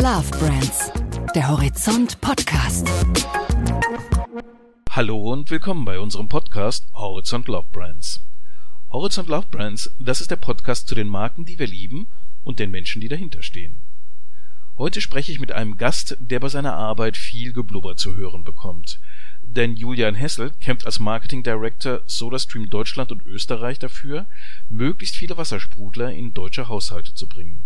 Love Brands, der Horizont Podcast. Hallo und willkommen bei unserem Podcast Horizont Love Brands. Horizont Love Brands, das ist der Podcast zu den Marken, die wir lieben und den Menschen, die dahinter stehen. Heute spreche ich mit einem Gast, der bei seiner Arbeit viel Geblubber zu hören bekommt. Denn Julian Hessel kämpft als Marketing Director SodaStream Deutschland und Österreich dafür, möglichst viele Wassersprudler in deutsche Haushalte zu bringen.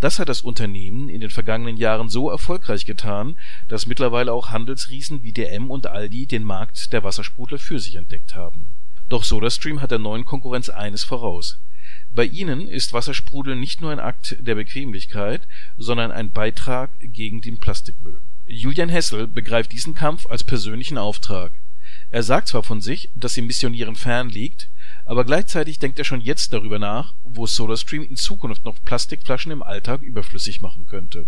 Das hat das Unternehmen in den vergangenen Jahren so erfolgreich getan, dass mittlerweile auch Handelsriesen wie DM und Aldi den Markt der Wassersprudler für sich entdeckt haben. Doch SodaStream hat der neuen Konkurrenz eines voraus: Bei ihnen ist Wassersprudel nicht nur ein Akt der Bequemlichkeit, sondern ein Beitrag gegen den Plastikmüll. Julian Hessel begreift diesen Kampf als persönlichen Auftrag. Er sagt zwar von sich, dass ihm Missionieren fern liegt aber gleichzeitig denkt er schon jetzt darüber nach, wo SodaStream in Zukunft noch Plastikflaschen im Alltag überflüssig machen könnte.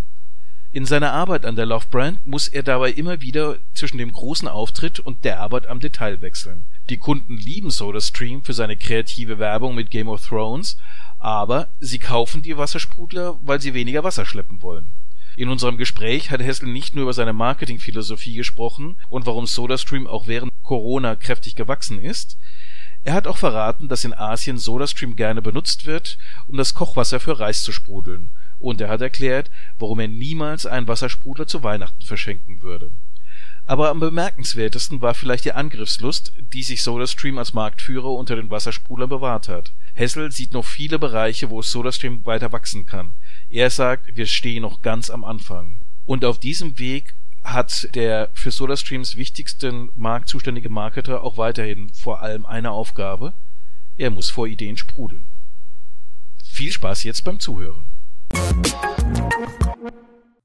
In seiner Arbeit an der Love Brand muss er dabei immer wieder zwischen dem großen Auftritt und der Arbeit am Detail wechseln. Die Kunden lieben SodaStream für seine kreative Werbung mit Game of Thrones, aber sie kaufen die Wassersprudler, weil sie weniger Wasser schleppen wollen. In unserem Gespräch hat Hessel nicht nur über seine Marketingphilosophie gesprochen und warum SodaStream auch während Corona kräftig gewachsen ist, er hat auch verraten, dass in Asien SodaStream gerne benutzt wird, um das Kochwasser für Reis zu sprudeln, und er hat erklärt, warum er niemals einen Wassersprudler zu Weihnachten verschenken würde. Aber am bemerkenswertesten war vielleicht die Angriffslust, die sich SodaStream als Marktführer unter den Wassersprudlern bewahrt hat. Hessel sieht noch viele Bereiche, wo SodaStream weiter wachsen kann. Er sagt, wir stehen noch ganz am Anfang. Und auf diesem Weg hat der für SodaStreams wichtigsten Markt zuständige Marketer auch weiterhin vor allem eine Aufgabe. Er muss vor Ideen sprudeln. Viel Spaß jetzt beim Zuhören.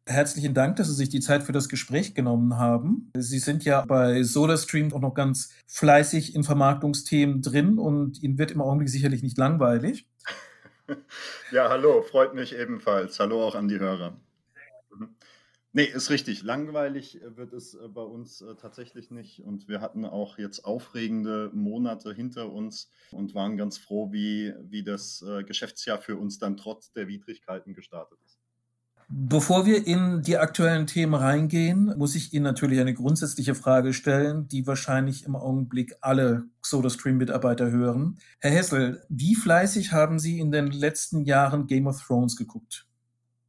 Herzlichen Dank, dass Sie sich die Zeit für das Gespräch genommen haben. Sie sind ja bei SodaStream auch noch ganz fleißig in Vermarktungsthemen drin und Ihnen wird im Augenblick sicherlich nicht langweilig. Ja, hallo, freut mich ebenfalls. Hallo auch an die Hörer. Nee, ist richtig. Langweilig äh, wird es äh, bei uns äh, tatsächlich nicht. Und wir hatten auch jetzt aufregende Monate hinter uns und waren ganz froh, wie, wie das Geschäftsjahr für uns dann trotz der Widrigkeiten gestartet ist. Bevor wir in die aktuellen Themen reingehen, muss ich Ihnen natürlich eine grundsätzliche Frage stellen, die wahrscheinlich im Augenblick alle SodaStream-Mitarbeiter hören. Herr Hessel, wie fleißig haben Sie in den letzten Jahren Game of Thrones geguckt?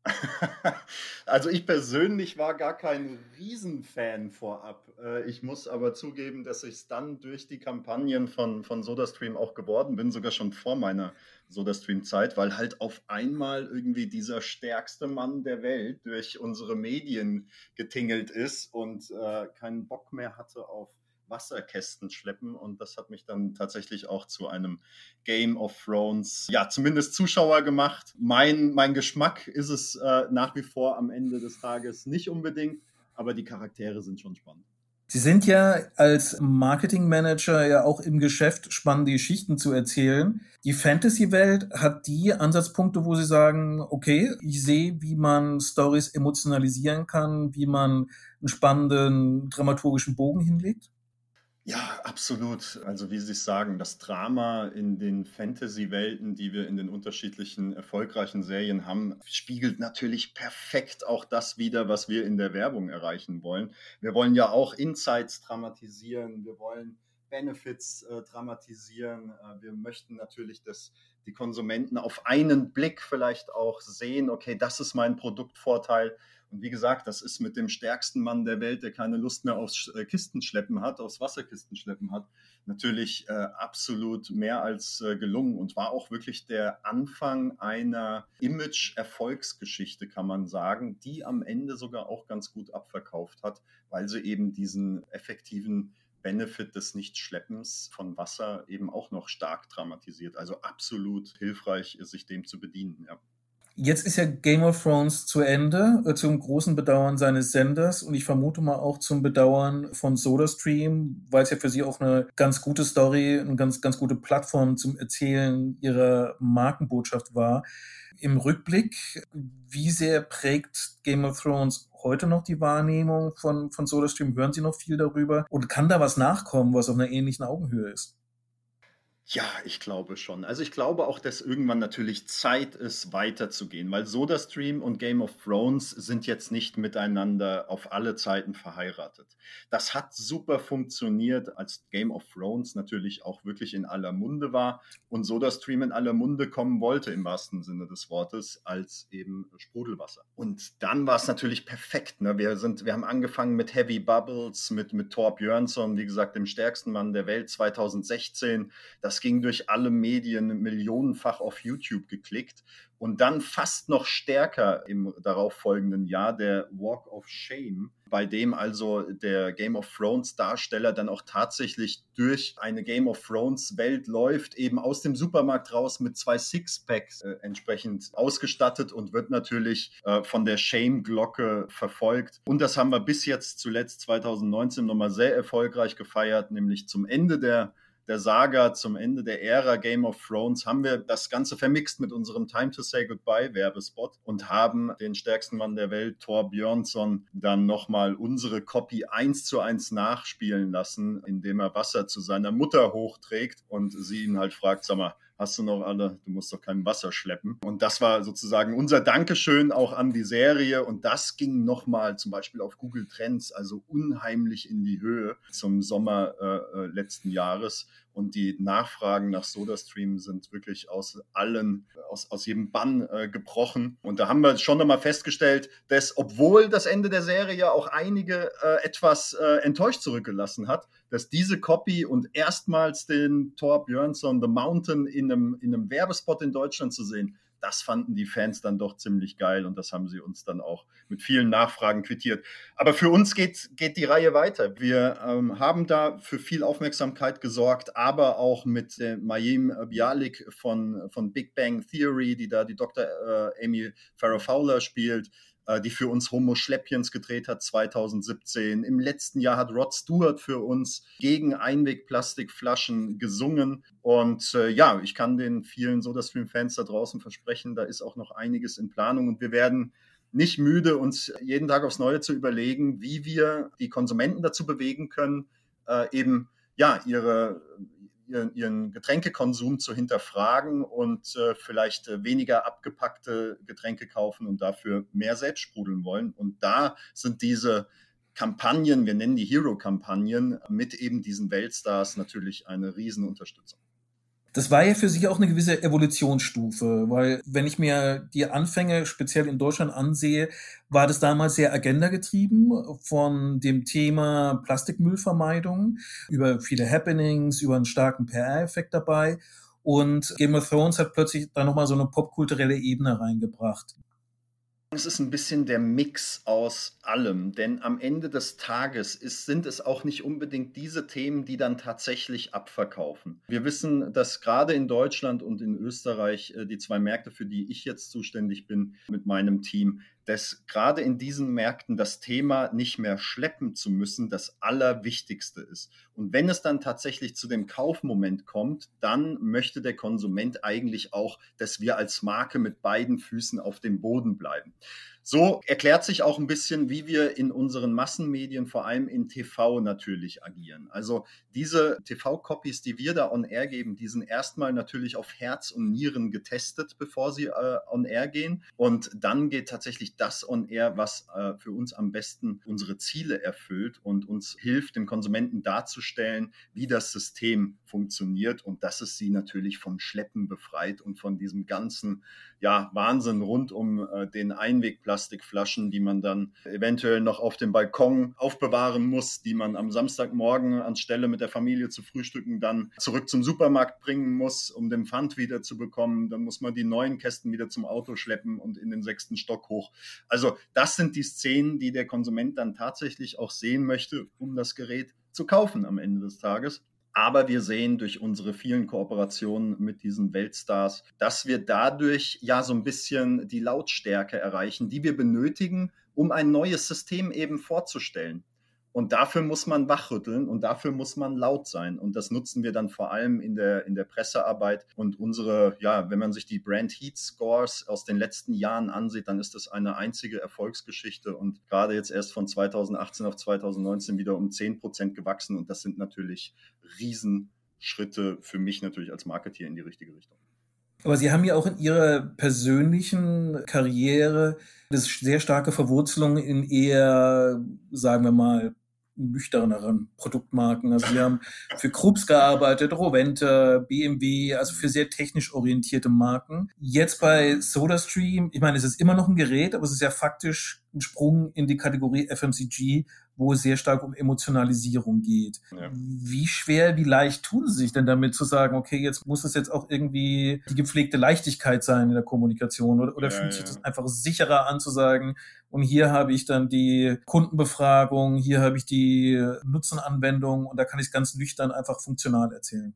Also ich persönlich war gar kein Riesenfan vorab. Äh, ich muss aber zugeben, dass ich es dann durch die Kampagnen von, von SodaStream auch geworden bin, sogar schon vor meiner SodaStream-Zeit, weil halt auf einmal irgendwie dieser stärkste Mann der Welt durch unsere Medien getingelt ist und äh, keinen Bock mehr hatte auf Wasserkästen schleppen. Und das hat mich dann tatsächlich auch zu einem Game of Thrones, ja, zumindest Zuschauer gemacht. Mein, mein Geschmack ist es äh, nach wie vor am Ende des Tages nicht unbedingt, aber die Charaktere sind schon spannend. Sie sind ja als Marketingmanager ja auch im Geschäft, spannende Geschichten zu erzählen. Die Fantasy-Welt hat die Ansatzpunkte, wo Sie sagen, okay, ich sehe, wie man Stories emotionalisieren kann, wie man einen spannenden dramaturgischen Bogen hinlegt? Ja, absolut. Also wie Sie es sagen, das Drama in den Fantasy-Welten, die wir in den unterschiedlichen erfolgreichen Serien haben, spiegelt natürlich perfekt auch das wider, was wir in der Werbung erreichen wollen. Wir wollen ja auch Insights dramatisieren, wir wollen Benefits äh, dramatisieren. Äh, wir möchten natürlich, dass die Konsumenten auf einen Blick vielleicht auch sehen, okay, das ist mein Produktvorteil und wie gesagt, das ist mit dem stärksten Mann der Welt, der keine Lust mehr aufs äh, Kistenschleppen hat, aufs Wasserkistenschleppen hat, natürlich äh, absolut mehr als äh, gelungen und war auch wirklich der Anfang einer Image-Erfolgsgeschichte, kann man sagen, die am Ende sogar auch ganz gut abverkauft hat, weil sie eben diesen effektiven Benefit des Nichtschleppens von Wasser eben auch noch stark dramatisiert. Also absolut hilfreich, sich dem zu bedienen. Ja. Jetzt ist ja Game of Thrones zu Ende, äh, zum großen Bedauern seines Senders und ich vermute mal auch zum Bedauern von SodaStream, weil es ja für sie auch eine ganz gute Story, eine ganz, ganz gute Plattform zum Erzählen ihrer Markenbotschaft war. Im Rückblick, wie sehr prägt Game of Thrones heute noch die Wahrnehmung von, von SodaStream? Hören Sie noch viel darüber? Und kann da was nachkommen, was auf einer ähnlichen Augenhöhe ist? Ja, ich glaube schon. Also ich glaube auch, dass irgendwann natürlich Zeit ist, weiterzugehen, weil SodaStream und Game of Thrones sind jetzt nicht miteinander auf alle Zeiten verheiratet. Das hat super funktioniert, als Game of Thrones natürlich auch wirklich in aller Munde war und SodaStream in aller Munde kommen wollte, im wahrsten Sinne des Wortes, als eben Sprudelwasser. Und dann war es natürlich perfekt. Ne? Wir, sind, wir haben angefangen mit Heavy Bubbles, mit, mit Thor Björnsson, wie gesagt, dem stärksten Mann der Welt 2016. Das ging durch alle Medien millionenfach auf YouTube geklickt. Und dann fast noch stärker im darauffolgenden Jahr der Walk of Shame, bei dem also der Game of Thrones Darsteller dann auch tatsächlich durch eine Game of Thrones Welt läuft, eben aus dem Supermarkt raus mit zwei Sixpacks äh, entsprechend ausgestattet und wird natürlich äh, von der Shame-Glocke verfolgt. Und das haben wir bis jetzt zuletzt 2019 nochmal sehr erfolgreich gefeiert, nämlich zum Ende der der Saga zum Ende der Ära Game of Thrones haben wir das Ganze vermixt mit unserem Time to Say Goodbye Werbespot und haben den stärksten Mann der Welt, Thor Björnsson, dann nochmal unsere Copy eins zu eins nachspielen lassen, indem er Wasser zu seiner Mutter hochträgt und sie ihn halt fragt, sag mal, hast du noch alle, du musst doch kein Wasser schleppen. Und das war sozusagen unser Dankeschön auch an die Serie. Und das ging nochmal zum Beispiel auf Google Trends, also unheimlich in die Höhe zum Sommer äh, äh letzten Jahres. Und die Nachfragen nach SodaStream sind wirklich aus allen, aus, aus jedem Bann äh, gebrochen. Und da haben wir schon nochmal festgestellt, dass, obwohl das Ende der Serie ja auch einige äh, etwas äh, enttäuscht zurückgelassen hat, dass diese Copy und erstmals den Thor Björnsson The Mountain in einem, in einem Werbespot in Deutschland zu sehen, das fanden die Fans dann doch ziemlich geil und das haben sie uns dann auch mit vielen Nachfragen quittiert. Aber für uns geht, geht die Reihe weiter. Wir ähm, haben da für viel Aufmerksamkeit gesorgt, aber auch mit äh, Mayim Bialik von, von Big Bang Theory, die da die Dr. Äh, Amy Farrah Fowler spielt, die für uns Homo Schläppchens gedreht hat 2017. Im letzten Jahr hat Rod Stewart für uns gegen Einwegplastikflaschen gesungen. Und äh, ja, ich kann den vielen Soda-Stream-Fans da draußen versprechen, da ist auch noch einiges in Planung und wir werden nicht müde, uns jeden Tag aufs Neue zu überlegen, wie wir die Konsumenten dazu bewegen können, äh, eben ja ihre ihren, ihren Getränkekonsum zu hinterfragen und äh, vielleicht äh, weniger abgepackte Getränke kaufen und dafür mehr selbst sprudeln wollen. Und da sind diese Kampagnen, wir nennen die Hero-Kampagnen, mit eben diesen Weltstars natürlich eine Riesenunterstützung. Das war ja für sich auch eine gewisse Evolutionsstufe, weil wenn ich mir die Anfänge speziell in Deutschland ansehe, war das damals sehr agendagetrieben von dem Thema Plastikmüllvermeidung über viele Happenings, über einen starken PR-Effekt dabei. Und Game of Thrones hat plötzlich da nochmal so eine popkulturelle Ebene reingebracht. Es ist ein bisschen der Mix aus allem, denn am Ende des Tages ist, sind es auch nicht unbedingt diese Themen, die dann tatsächlich abverkaufen. Wir wissen, dass gerade in Deutschland und in Österreich, äh, die zwei Märkte, für die ich jetzt zuständig bin mit meinem Team, dass gerade in diesen Märkten das Thema nicht mehr schleppen zu müssen das Allerwichtigste ist. Und wenn es dann tatsächlich zu dem Kaufmoment kommt, dann möchte der Konsument eigentlich auch, dass wir als Marke mit beiden Füßen auf dem Boden bleiben. So erklärt sich auch ein bisschen, wie wir in unseren Massenmedien, vor allem in TV natürlich agieren. Also diese TV-Copies, die wir da on air geben, die sind erstmal natürlich auf Herz und Nieren getestet, bevor sie äh, on air gehen. Und dann geht tatsächlich das on air, was äh, für uns am besten unsere Ziele erfüllt und uns hilft, dem Konsumenten darzustellen, wie das System funktioniert und dass es sie natürlich vom Schleppen befreit und von diesem ganzen ja, Wahnsinn rund um äh, den Einwegplastikflaschen, die man dann eventuell noch auf dem Balkon aufbewahren muss, die man am Samstagmorgen anstelle mit der Familie zu frühstücken dann zurück zum Supermarkt bringen muss, um den Pfand wieder zu bekommen. Dann muss man die neuen Kästen wieder zum Auto schleppen und in den sechsten Stock hoch. Also das sind die Szenen, die der Konsument dann tatsächlich auch sehen möchte, um das Gerät zu kaufen am Ende des Tages. Aber wir sehen durch unsere vielen Kooperationen mit diesen Weltstars, dass wir dadurch ja so ein bisschen die Lautstärke erreichen, die wir benötigen, um ein neues System eben vorzustellen. Und dafür muss man wachrütteln und dafür muss man laut sein. Und das nutzen wir dann vor allem in der, in der Pressearbeit. Und unsere, ja, wenn man sich die Brand Heat Scores aus den letzten Jahren ansieht, dann ist das eine einzige Erfolgsgeschichte und gerade jetzt erst von 2018 auf 2019 wieder um 10 Prozent gewachsen. Und das sind natürlich riesen Schritte für mich natürlich als Marketeer in die richtige Richtung. Aber Sie haben ja auch in Ihrer persönlichen Karriere das sehr starke Verwurzelung in eher, sagen wir mal, nüchterneren Produktmarken. Also wir haben für Krups gearbeitet, Roventa, BMW, also für sehr technisch orientierte Marken. Jetzt bei SodaStream, ich meine, es ist immer noch ein Gerät, aber es ist ja faktisch ein Sprung in die Kategorie FMCG, wo es sehr stark um Emotionalisierung geht. Ja. Wie schwer, wie leicht tun Sie sich denn damit zu sagen, okay, jetzt muss es jetzt auch irgendwie die gepflegte Leichtigkeit sein in der Kommunikation oder, oder ja, fühlt sich das einfach sicherer an zu sagen, und hier habe ich dann die Kundenbefragung, hier habe ich die Nutzenanwendung und da kann ich ganz nüchtern einfach funktional erzählen.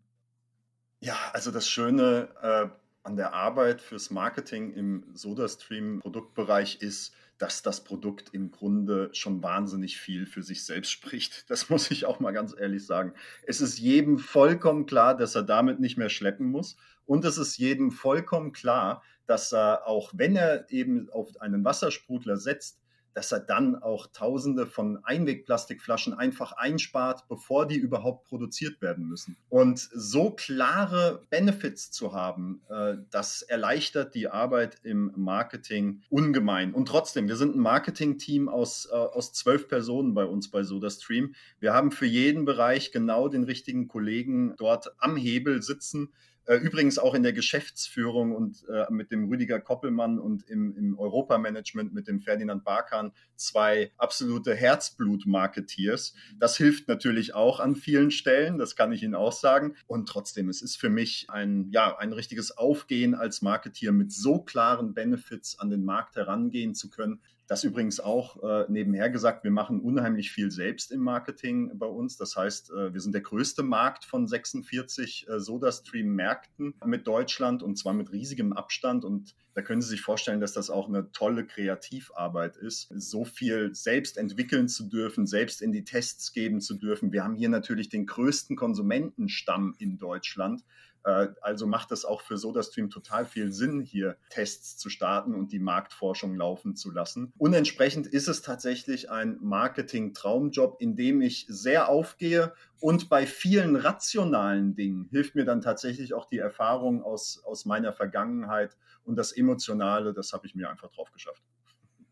Ja, also das Schöne äh, an der Arbeit fürs Marketing im SodaStream-Produktbereich ist, dass das Produkt im Grunde schon wahnsinnig viel für sich selbst spricht. Das muss ich auch mal ganz ehrlich sagen. Es ist jedem vollkommen klar, dass er damit nicht mehr schleppen muss. Und es ist jedem vollkommen klar, dass er, auch wenn er eben auf einen Wassersprudler setzt, dass er dann auch Tausende von Einwegplastikflaschen einfach einspart, bevor die überhaupt produziert werden müssen. Und so klare Benefits zu haben, äh, das erleichtert die Arbeit im Marketing ungemein. Und trotzdem, wir sind ein Marketing-Team aus, äh, aus zwölf Personen bei uns bei SodaStream. Wir haben für jeden Bereich genau den richtigen Kollegen dort am Hebel sitzen übrigens auch in der Geschäftsführung und äh, mit dem Rüdiger Koppelmann und im, im Europamanagement mit dem Ferdinand Barkan zwei absolute Herzblut-Marketeers. Das hilft natürlich auch an vielen Stellen, das kann ich Ihnen auch sagen. Und trotzdem, es ist für mich ein, ja, ein richtiges Aufgehen als Marketeer mit so klaren Benefits an den Markt herangehen zu können, das übrigens auch äh, nebenher gesagt, wir machen unheimlich viel selbst im Marketing bei uns. Das heißt, äh, wir sind der größte Markt von 46 äh, SodaStream-Märkten mit Deutschland und zwar mit riesigem Abstand. Und da können Sie sich vorstellen, dass das auch eine tolle Kreativarbeit ist, so viel selbst entwickeln zu dürfen, selbst in die Tests geben zu dürfen. Wir haben hier natürlich den größten Konsumentenstamm in Deutschland. Äh, also macht es auch für SodaStream total viel Sinn, hier Tests zu starten und die Marktforschung laufen zu lassen. Und entsprechend ist es tatsächlich ein Marketing-Traumjob, in dem ich sehr aufgehe und bei vielen rationalen Dingen hilft mir dann tatsächlich auch die Erfahrung aus, aus meiner Vergangenheit und das Emotionale, das habe ich mir einfach drauf geschafft.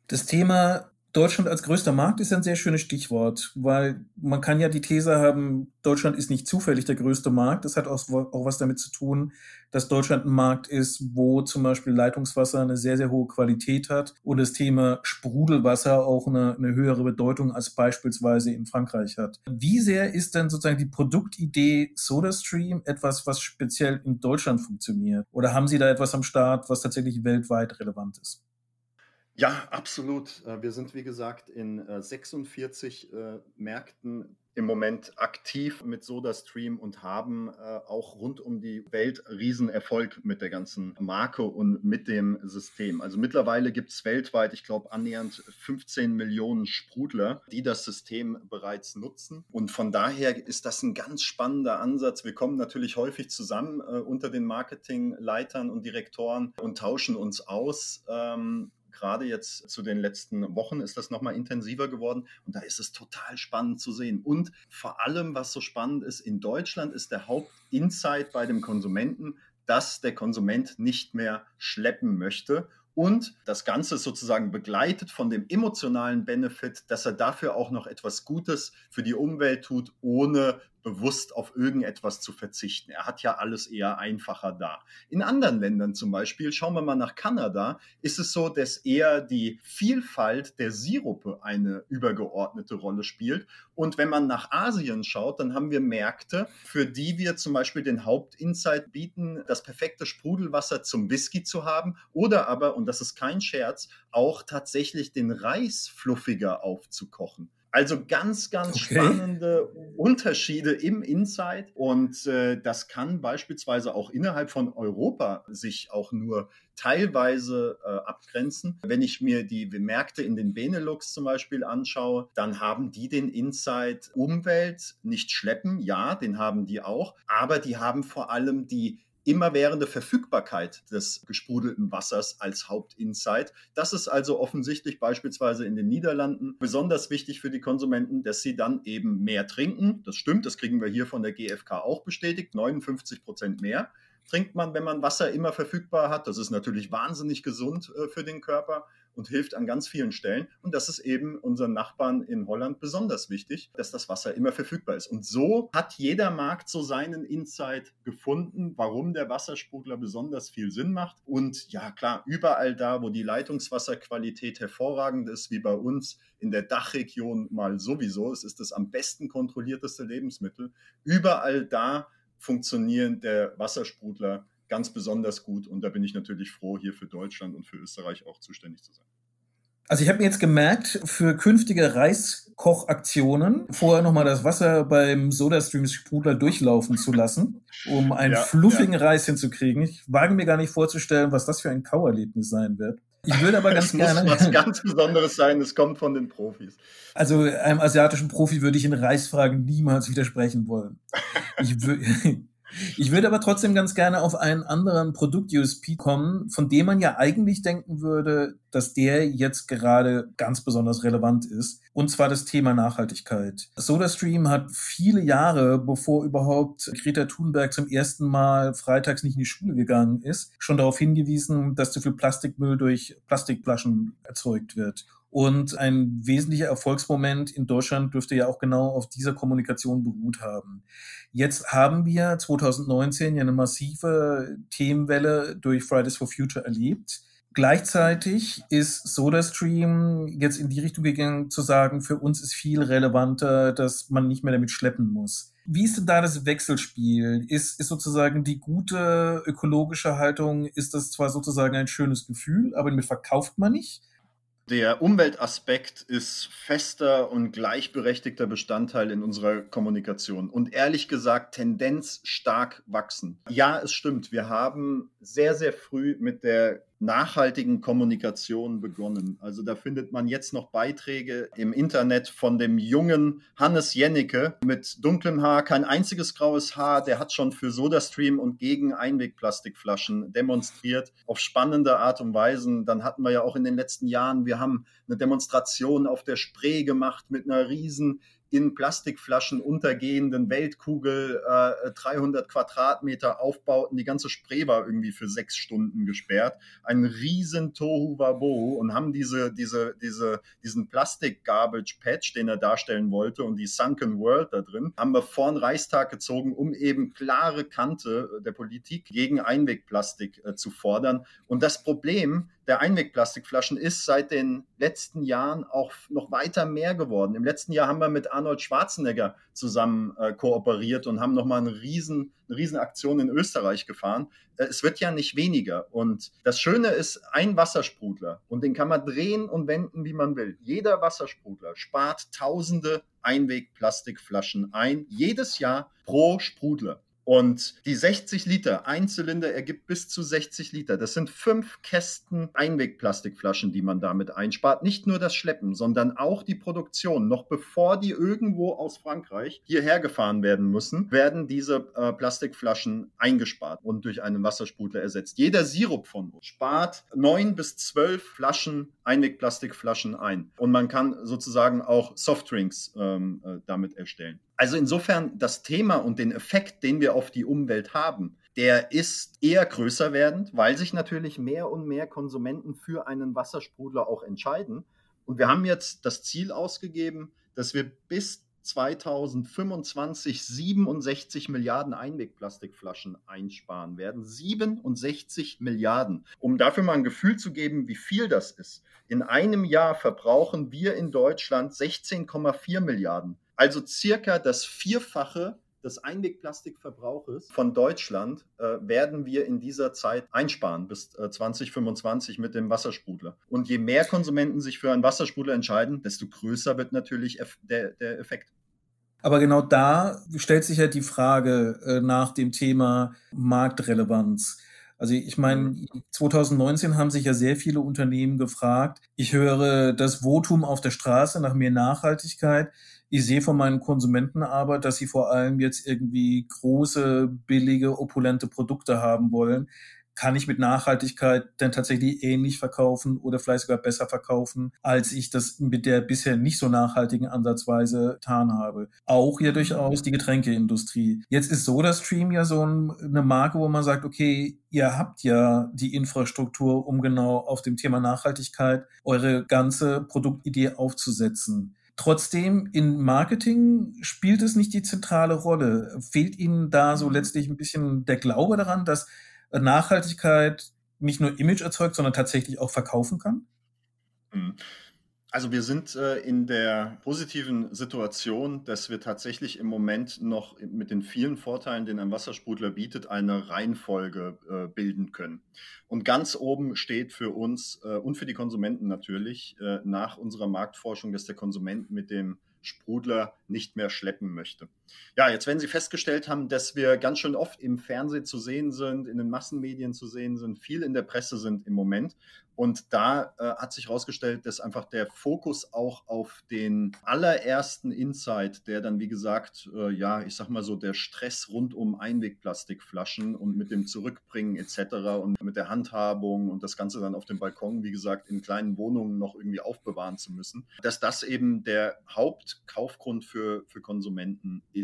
Das Thema Deutschland als größter Markt ist ein sehr schönes Stichwort, weil man kann ja die These haben, Deutschland ist nicht zufällig der größte Markt. Das hat auch, auch, was damit zu tun, dass Deutschland ein Markt ist, wo zum Beispiel Leitungswasser eine sehr, sehr hohe Qualität hat und das Thema Sprudelwasser auch eine, eine höhere Bedeutung als beispielsweise in Frankreich hat. Wie sehr ist denn sozusagen die Produktidee SodaStream etwas, was speziell in Deutschland funktioniert? Oder haben Sie da etwas am Start, was tatsächlich weltweit relevant ist? Ja, absolut. Äh, wir sind, wie gesagt, in 46 äh, äh, Märkten im Moment aktiv mit SodaStream und haben auch rund um die Welt Riesenerfolg mit der ganzen Marke und mit dem System. Also mittlerweile gibt es weltweit, ich glaube, annähernd 15 Millionen Sprudler, die das System bereits nutzen. Und von daher ist das ein ganz spannender Ansatz. Wir kommen natürlich häufig zusammen unter den Marketingleitern und Direktoren und tauschen uns aus. Gerade jetzt zu den letzten Wochen ist das nochmal intensiver geworden und da ist es total spannend zu sehen. Und vor allem, was so spannend ist, in Deutschland ist der Hauptinsight bei dem Konsumenten, dass der Konsument nicht mehr schleppen möchte und das Ganze sozusagen begleitet von dem emotionalen Benefit, dass er dafür auch noch etwas Gutes für die Umwelt tut, ohne bewusst auf irgendetwas zu verzichten. Er hat ja alles eher einfacher da. In anderen Ländern zum Beispiel, schauen wir mal nach Kanada, ist es so, dass eher die Vielfalt der Sirupe eine übergeordnete Rolle spielt. Und wenn man nach Asien schaut, dann haben wir Märkte, für die wir zum Beispiel den Hauptinsight bieten, das perfekte Sprudelwasser zum Whisky zu haben oder aber, und das ist kein Scherz, auch tatsächlich den Reis fluffiger aufzukochen. Also ganz, ganz okay. spannende Unterschiede im Insight und äh, das kann beispielsweise auch innerhalb von Europa sich auch nur teilweise äh, abgrenzen. Wenn ich mir die Märkte in den Benelux zum Beispiel anschaue, dann haben die den Insight Umwelt nicht schleppen, ja, den haben die auch, aber die haben vor allem die immerwährende Verfügbarkeit des gesprudelten Wassers als Hauptinsight. Das ist also offensichtlich beispielsweise in den Niederlanden besonders wichtig für die Konsumenten, dass sie dann eben mehr trinken. Das stimmt, das kriegen wir hier von der GfK auch bestätigt, 59 Prozent mehr trinkt man, wenn man Wasser immer verfügbar hat. Das ist natürlich wahnsinnig gesund äh, für den Körper und hilft an ganz vielen Stellen. Und das ist eben unseren Nachbarn in Holland besonders wichtig, dass das Wasser immer verfügbar ist. Und so hat jeder Markt so seinen Insight gefunden, warum der Wassersprudler besonders viel Sinn macht. Und ja, klar, überall da, wo die Leitungswasserqualität hervorragend ist, wie bei uns in der Dachregion mal sowieso, es ist das am besten kontrollierteste Lebensmittel, überall da, funktionieren der Wassersprudler ganz besonders gut. Und da bin ich natürlich froh, hier für Deutschland und für Österreich auch zuständig zu sein. Also ich habe mir jetzt gemerkt, für künftige Reiskochaktionen vorher nochmal das Wasser beim SodaStream-Sprudler durchlaufen zu lassen, um einen ja, fluffigen ja. Reis hinzukriegen. Ich wage mir gar nicht vorzustellen, was das für ein Kauerlebnis sein wird. Ich würde aber ganz es gerne. Muss was ganz Besonderes sein, es kommt von den Profis. Also einem asiatischen Profi würde ich in Reisfragen niemals widersprechen wollen. Ich, würde. Ich würde aber trotzdem ganz gerne auf einen anderen Produkt-USP kommen, von dem man ja eigentlich denken würde, dass der jetzt gerade ganz besonders relevant ist. Und zwar das Thema Nachhaltigkeit. SodaStream hat viele Jahre, bevor überhaupt Greta Thunberg zum ersten Mal freitags nicht in die Schule gegangen ist, schon darauf hingewiesen, dass zu viel Plastikmüll durch Plastikflaschen erzeugt wird. Und ein wesentlicher Erfolgsmoment in Deutschland dürfte ja auch genau auf dieser Kommunikation beruht haben. Jetzt haben wir 2019 ja eine massive Themenwelle durch Fridays for Future erlebt. Gleichzeitig ist SodaStream jetzt in die Richtung gegangen zu sagen, für uns ist viel relevanter, dass man nicht mehr damit schleppen muss. Wie ist denn da das Wechselspiel? Ist, ist sozusagen die gute ökologische Haltung, ist das zwar sozusagen ein schönes Gefühl, aber damit verkauft man nicht? Der Umweltaspekt ist fester und gleichberechtigter Bestandteil in unserer Kommunikation und ehrlich gesagt Tendenz stark wachsen. Ja, es stimmt, wir haben sehr, sehr früh mit der nachhaltigen Kommunikation begonnen. Also da findet man jetzt noch Beiträge im Internet von dem jungen Hannes Jennecke mit dunklem Haar, kein einziges graues Haar, der hat schon für SodaStream und gegen Einwegplastikflaschen demonstriert auf spannende Art und Weise. Dann hatten wir ja auch in den letzten Jahren, wir haben eine Demonstration auf der Spree gemacht mit einer riesen in Plastikflaschen untergehenden Weltkugel äh, 300 Quadratmeter aufbauten. Die ganze Spree war irgendwie für sechs Stunden gesperrt. Ein riesen Tohu Wabohu und haben diese, diese, diese, diesen Plastik-Garbage-Patch, den er darstellen wollte und die Sunken World da drin, haben wir vor den Reichstag gezogen, um eben klare Kante der Politik gegen Einwegplastik äh, zu fordern. Und das Problem, der Einwegplastikflaschen ist seit den letzten Jahren auch noch weiter mehr geworden. Im letzten Jahr haben wir mit Arnold Schwarzenegger zusammen äh, kooperiert und haben nochmal eine riesen, eine riesen Aktion in Österreich gefahren. Äh, es wird ja nicht weniger. Und das Schöne ist, ein Wassersprudler, und den kann man drehen und wenden, wie man will. Jeder Wassersprudler spart tausende Einwegplastikflaschen ein, jedes Jahr pro Sprudler. Und die 60 Liter, ein Zylinder ergibt bis zu 60 Liter. Das sind fünf Kästen Einwegplastikflaschen, die man damit einspart. Nicht nur das Schleppen, sondern auch die Produktion. Noch bevor die irgendwo aus Frankreich hierher gefahren werden müssen, werden diese äh, Plastikflaschen eingespart und durch einen Wassersprudler ersetzt. Jeder Sirup von uns spart neun bis zwölf Flaschen Einwegplastikflaschen ein. Und man kann sozusagen auch Softdrinks ähm, äh, damit erstellen. Also insofern das Thema und den Effekt, den wir auf die Umwelt haben, der ist eher größer werdend, weil sich natürlich mehr und mehr Konsumenten für einen Wassersprudler auch entscheiden. Und wir haben jetzt das Ziel ausgegeben, dass wir bis 2025 67 Milliarden Einwegplastikflaschen einsparen werden. 67 Milliarden. Um dafür mal ein Gefühl zu geben, wie viel das ist. In einem Jahr verbrauchen wir in Deutschland 16,4 Milliarden also circa das Vierfache des Einwegplastikverbrauches von Deutschland äh, werden wir in dieser Zeit einsparen bis äh, 2025 mit dem Wassersprudler. Und je mehr Konsumenten sich für einen Wassersprudler entscheiden, desto größer wird natürlich der, der Effekt. Aber genau da stellt sich ja die Frage äh, nach dem Thema Marktrelevanz. Also ich meine, 2019 haben sich ja sehr viele Unternehmen gefragt. Ich höre das Votum auf der Straße nach mehr Nachhaltigkeit. Ich sehe von meinen Konsumenten aber, dass sie vor allem jetzt irgendwie große, billige, opulente Produkte haben wollen kann ich mit Nachhaltigkeit denn tatsächlich ähnlich verkaufen oder vielleicht sogar besser verkaufen, als ich das mit der bisher nicht so nachhaltigen Ansatzweise getan habe. Auch ja durchaus die Getränkeindustrie. Jetzt ist SodaStream ja so eine Marke, wo man sagt, okay, ihr habt ja die Infrastruktur, um genau auf dem Thema Nachhaltigkeit eure ganze Produktidee aufzusetzen. Trotzdem, in Marketing spielt es nicht die zentrale Rolle. Fehlt Ihnen da so letztlich ein bisschen der Glaube daran, dass Nachhaltigkeit nicht nur Image erzeugt, sondern tatsächlich auch verkaufen kann? Mhm. Also wir sind äh, in der positiven Situation, dass wir tatsächlich im Moment noch mit den vielen Vorteilen, den ein Wassersprudler bietet, eine Reihenfolge äh, bilden können. Und ganz oben steht für uns äh, und für die Konsumenten natürlich nach unserer Marktforschung, dass der Konsument mit dem Sprudler nicht mehr schleppen möchte. Ja, jetzt werden Sie festgestellt haben, dass wir ganz schön oft im Fernsehen zu sehen sind, in den Massenmedien zu sehen sind, viel in der Presse sind im Moment. Und da äh, hat sich herausgestellt, dass einfach der Fokus auch auf den allerersten Insight, der dann, wie gesagt, äh, ja, ich sag mal so, der Stress rund um Einwegplastikflaschen und mit dem Zurückbringen etc. und mit der Handhabung und das Ganze dann auf dem Balkon, wie gesagt, in kleinen Wohnungen noch irgendwie aufbewahren zu müssen, dass das eben der Hauptkaufgrund für, für Konsumenten ist.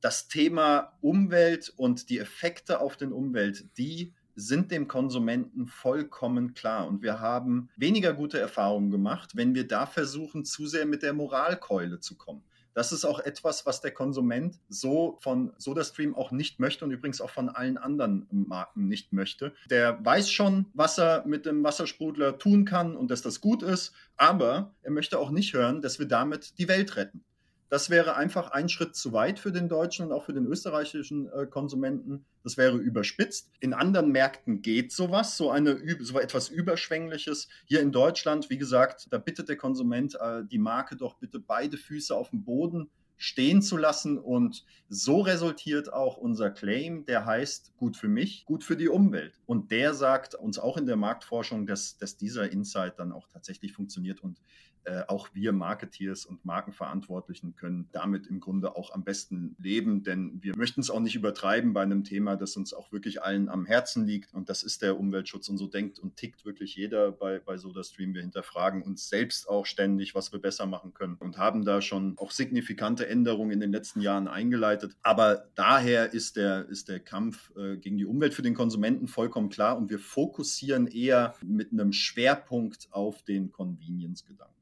Das Thema Umwelt und die Effekte auf den Umwelt, die sind dem Konsumenten vollkommen klar. Und wir haben weniger gute Erfahrungen gemacht, wenn wir da versuchen, zu sehr mit der Moralkeule zu kommen. Das ist auch etwas, was der Konsument so von SodaStream auch nicht möchte und übrigens auch von allen anderen Marken nicht möchte. Der weiß schon, was er mit dem Wassersprudler tun kann und dass das gut ist, aber er möchte auch nicht hören, dass wir damit die Welt retten. Das wäre einfach ein Schritt zu weit für den deutschen und auch für den österreichischen äh, Konsumenten. Das wäre überspitzt. In anderen Märkten geht sowas, so, eine, so etwas Überschwängliches. Hier in Deutschland, wie gesagt, da bittet der Konsument äh, die Marke doch bitte beide Füße auf dem Boden stehen zu lassen. Und so resultiert auch unser Claim, der heißt gut für mich, gut für die Umwelt. Und der sagt uns auch in der Marktforschung, dass, dass dieser Insight dann auch tatsächlich funktioniert und äh, auch wir Marketeers und Markenverantwortlichen können damit im Grunde auch am besten leben, denn wir möchten es auch nicht übertreiben bei einem Thema, das uns auch wirklich allen am Herzen liegt und das ist der Umweltschutz und so denkt und tickt wirklich jeder bei, bei SodaStream. Wir hinterfragen uns selbst auch ständig, was wir besser machen können und haben da schon auch signifikante Änderungen in den letzten Jahren eingeleitet. Aber daher ist der, ist der Kampf äh, gegen die Umwelt für den Konsumenten vollkommen klar und wir fokussieren eher mit einem Schwerpunkt auf den Convenience-Gedanken.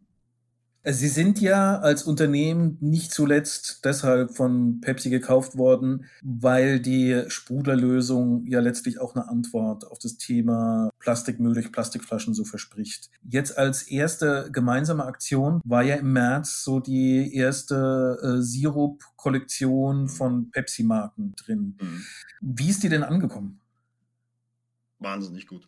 Sie sind ja als Unternehmen nicht zuletzt deshalb von Pepsi gekauft worden, weil die Sprudlerlösung ja letztlich auch eine Antwort auf das Thema Plastikmüll durch Plastikflaschen so verspricht. Jetzt als erste gemeinsame Aktion war ja im März so die erste äh, Sirup-Kollektion von Pepsi-Marken drin. Mhm. Wie ist die denn angekommen? Wahnsinnig gut.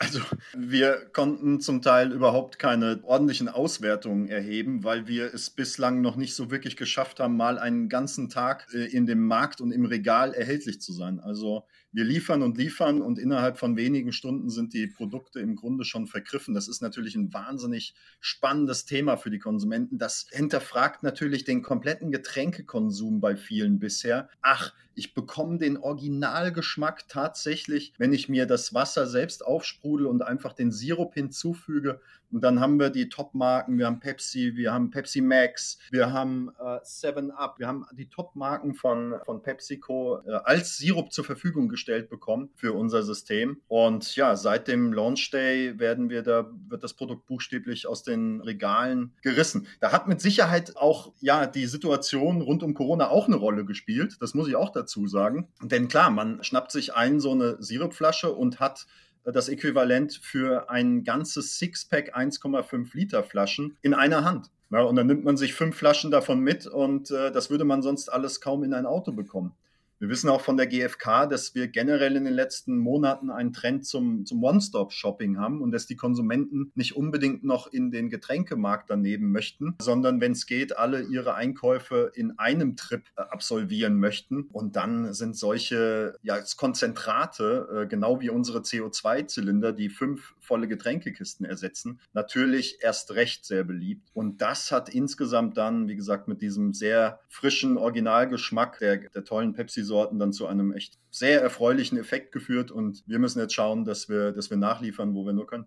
Also wir konnten zum Teil überhaupt keine ordentlichen Auswertungen erheben, weil wir es bislang noch nicht so wirklich geschafft haben, mal einen ganzen Tag äh, in dem Markt und im Regal erhältlich zu sein. Also wir liefern und liefern und innerhalb von wenigen Stunden sind die Produkte im Grunde schon vergriffen. Das ist natürlich ein wahnsinnig spannendes Thema für die Konsumenten. Das hinterfragt natürlich den kompletten Getränkekonsum bei vielen bisher. Ach, ich bekomme den Originalgeschmack tatsächlich, wenn ich mir das Wasser selbst aufsprudel und einfach den Sirup hinzufüge. Und dann haben wir die Top-Marken, wir haben Pepsi, wir haben Pepsi Max, wir haben äh, 7 Up, wir haben die Top-Marken von, von PepsiCo äh, als Sirup zur Verfügung gestellt bekommen für unser System. Und ja, seit dem Launch Day werden wir da, wird das Produkt buchstäblich aus den Regalen gerissen. Da hat mit Sicherheit auch ja die Situation rund um Corona auch eine Rolle gespielt. Das muss ich auch dazu sagen. Denn klar, man schnappt sich ein so eine Sirupflasche und hat das Äquivalent für ein ganzes Sixpack 1,5 Liter Flaschen in einer Hand. Ja, und dann nimmt man sich fünf Flaschen davon mit und äh, das würde man sonst alles kaum in ein Auto bekommen. Wir wissen auch von der GfK, dass wir generell in den letzten Monaten einen Trend zum, zum One-Stop-Shopping haben und dass die Konsumenten nicht unbedingt noch in den Getränkemarkt daneben möchten, sondern wenn es geht, alle ihre Einkäufe in einem Trip äh, absolvieren möchten. Und dann sind solche ja, Konzentrate, äh, genau wie unsere CO2-Zylinder, die fünf volle Getränkekisten ersetzen, natürlich erst recht sehr beliebt. Und das hat insgesamt dann, wie gesagt, mit diesem sehr frischen Originalgeschmack der, der tollen Pepsi-Sorten dann zu einem echt sehr erfreulichen Effekt geführt. Und wir müssen jetzt schauen, dass wir, dass wir nachliefern, wo wir nur können.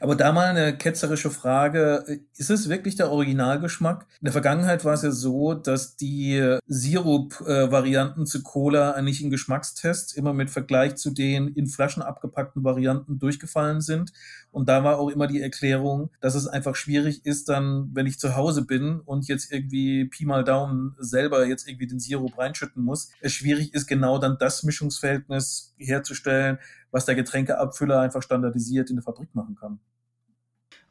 Aber da mal eine ketzerische Frage. Ist es wirklich der Originalgeschmack? In der Vergangenheit war es ja so, dass die Sirup-Varianten zu Cola eigentlich in Geschmackstests immer mit Vergleich zu den in Flaschen abgepackten Varianten durchgefallen sind. Und da war auch immer die Erklärung, dass es einfach schwierig ist, dann, wenn ich zu Hause bin und jetzt irgendwie Pi mal Daumen selber jetzt irgendwie den Sirup reinschütten muss, es schwierig ist, genau dann das Mischungsverhältnis herzustellen, was der Getränkeabfüller einfach standardisiert in der Fabrik machen kann.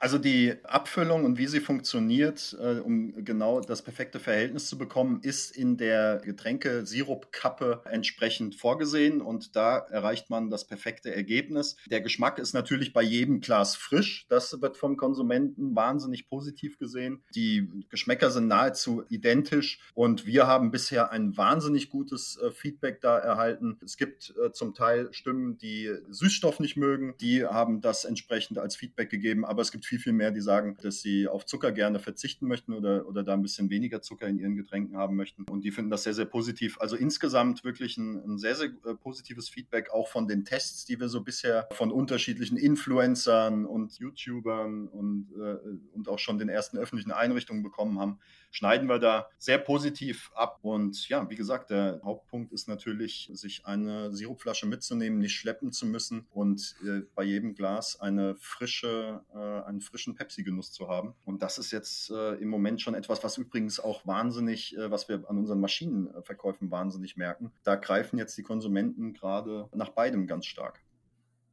Also die Abfüllung und wie sie funktioniert, äh, um genau das perfekte Verhältnis zu bekommen, ist in der Getränke-Sirup-Kappe entsprechend vorgesehen und da erreicht man das perfekte Ergebnis. Der Geschmack ist natürlich bei jedem Glas frisch. Das wird vom Konsumenten wahnsinnig positiv gesehen. Die Geschmäcker sind nahezu identisch und wir haben bisher ein wahnsinnig gutes äh, Feedback da erhalten. Es gibt äh, zum Teil Stimmen, die Süßstoff nicht mögen, die haben das entsprechend als Feedback gegeben, aber es gibt viel, viel mehr, die sagen, dass sie auf Zucker gerne verzichten möchten oder, oder da ein bisschen weniger Zucker in ihren Getränken haben möchten. Und die finden das sehr, sehr positiv. Also insgesamt wirklich ein, ein sehr, sehr äh, positives Feedback auch von den Tests, die wir so bisher von unterschiedlichen Influencern und YouTubern und, äh, und auch schon den ersten öffentlichen Einrichtungen bekommen haben schneiden wir da sehr positiv ab. Und ja, wie gesagt, der Hauptpunkt ist natürlich, sich eine Sirupflasche mitzunehmen, nicht schleppen zu müssen und äh, bei jedem Glas eine frische, äh, einen frischen Pepsi-Genuss zu haben. Und das ist jetzt äh, im Moment schon etwas, was übrigens auch wahnsinnig, äh, was wir an unseren Maschinenverkäufen wahnsinnig merken. Da greifen jetzt die Konsumenten gerade nach beidem ganz stark.